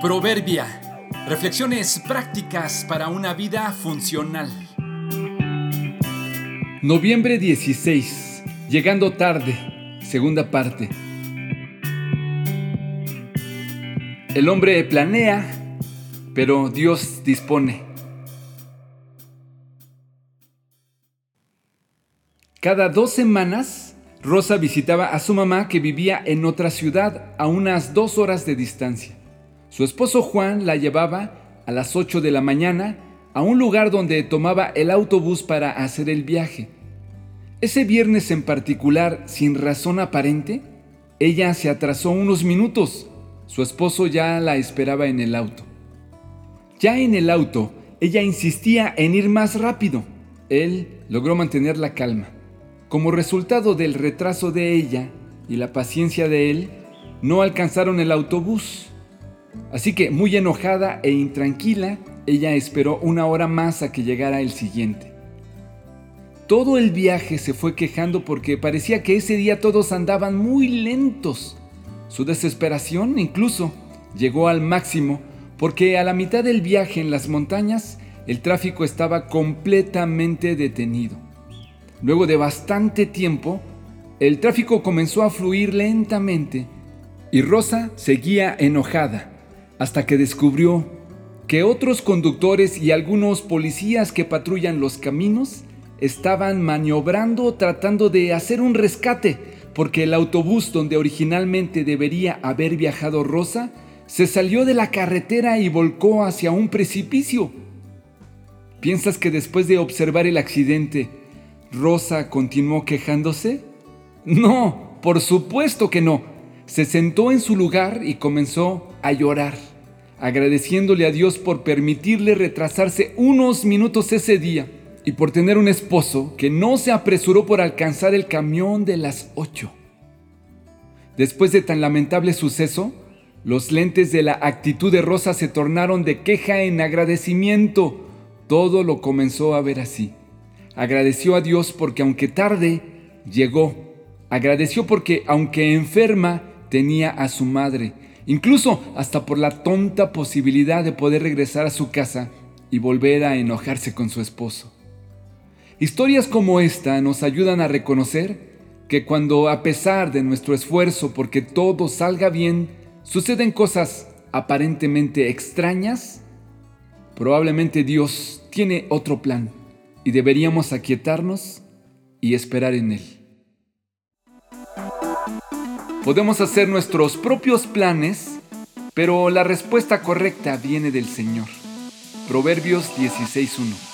Proverbia. Reflexiones prácticas para una vida funcional. Noviembre 16. Llegando tarde. Segunda parte. El hombre planea, pero Dios dispone. Cada dos semanas, Rosa visitaba a su mamá que vivía en otra ciudad a unas dos horas de distancia. Su esposo Juan la llevaba a las 8 de la mañana a un lugar donde tomaba el autobús para hacer el viaje. Ese viernes en particular, sin razón aparente, ella se atrasó unos minutos. Su esposo ya la esperaba en el auto. Ya en el auto, ella insistía en ir más rápido. Él logró mantener la calma. Como resultado del retraso de ella y la paciencia de él, no alcanzaron el autobús. Así que, muy enojada e intranquila, ella esperó una hora más a que llegara el siguiente. Todo el viaje se fue quejando porque parecía que ese día todos andaban muy lentos. Su desesperación incluso llegó al máximo porque a la mitad del viaje en las montañas el tráfico estaba completamente detenido. Luego de bastante tiempo, el tráfico comenzó a fluir lentamente y Rosa seguía enojada hasta que descubrió que otros conductores y algunos policías que patrullan los caminos estaban maniobrando tratando de hacer un rescate porque el autobús donde originalmente debería haber viajado Rosa se salió de la carretera y volcó hacia un precipicio. ¿Piensas que después de observar el accidente ¿Rosa continuó quejándose? No, por supuesto que no. Se sentó en su lugar y comenzó a llorar, agradeciéndole a Dios por permitirle retrasarse unos minutos ese día y por tener un esposo que no se apresuró por alcanzar el camión de las ocho. Después de tan lamentable suceso, los lentes de la actitud de Rosa se tornaron de queja en agradecimiento. Todo lo comenzó a ver así. Agradeció a Dios porque aunque tarde, llegó. Agradeció porque aunque enferma, tenía a su madre. Incluso hasta por la tonta posibilidad de poder regresar a su casa y volver a enojarse con su esposo. Historias como esta nos ayudan a reconocer que cuando a pesar de nuestro esfuerzo porque todo salga bien, suceden cosas aparentemente extrañas, probablemente Dios tiene otro plan y deberíamos aquietarnos y esperar en Él. Podemos hacer nuestros propios planes, pero la respuesta correcta viene del Señor. Proverbios 16.1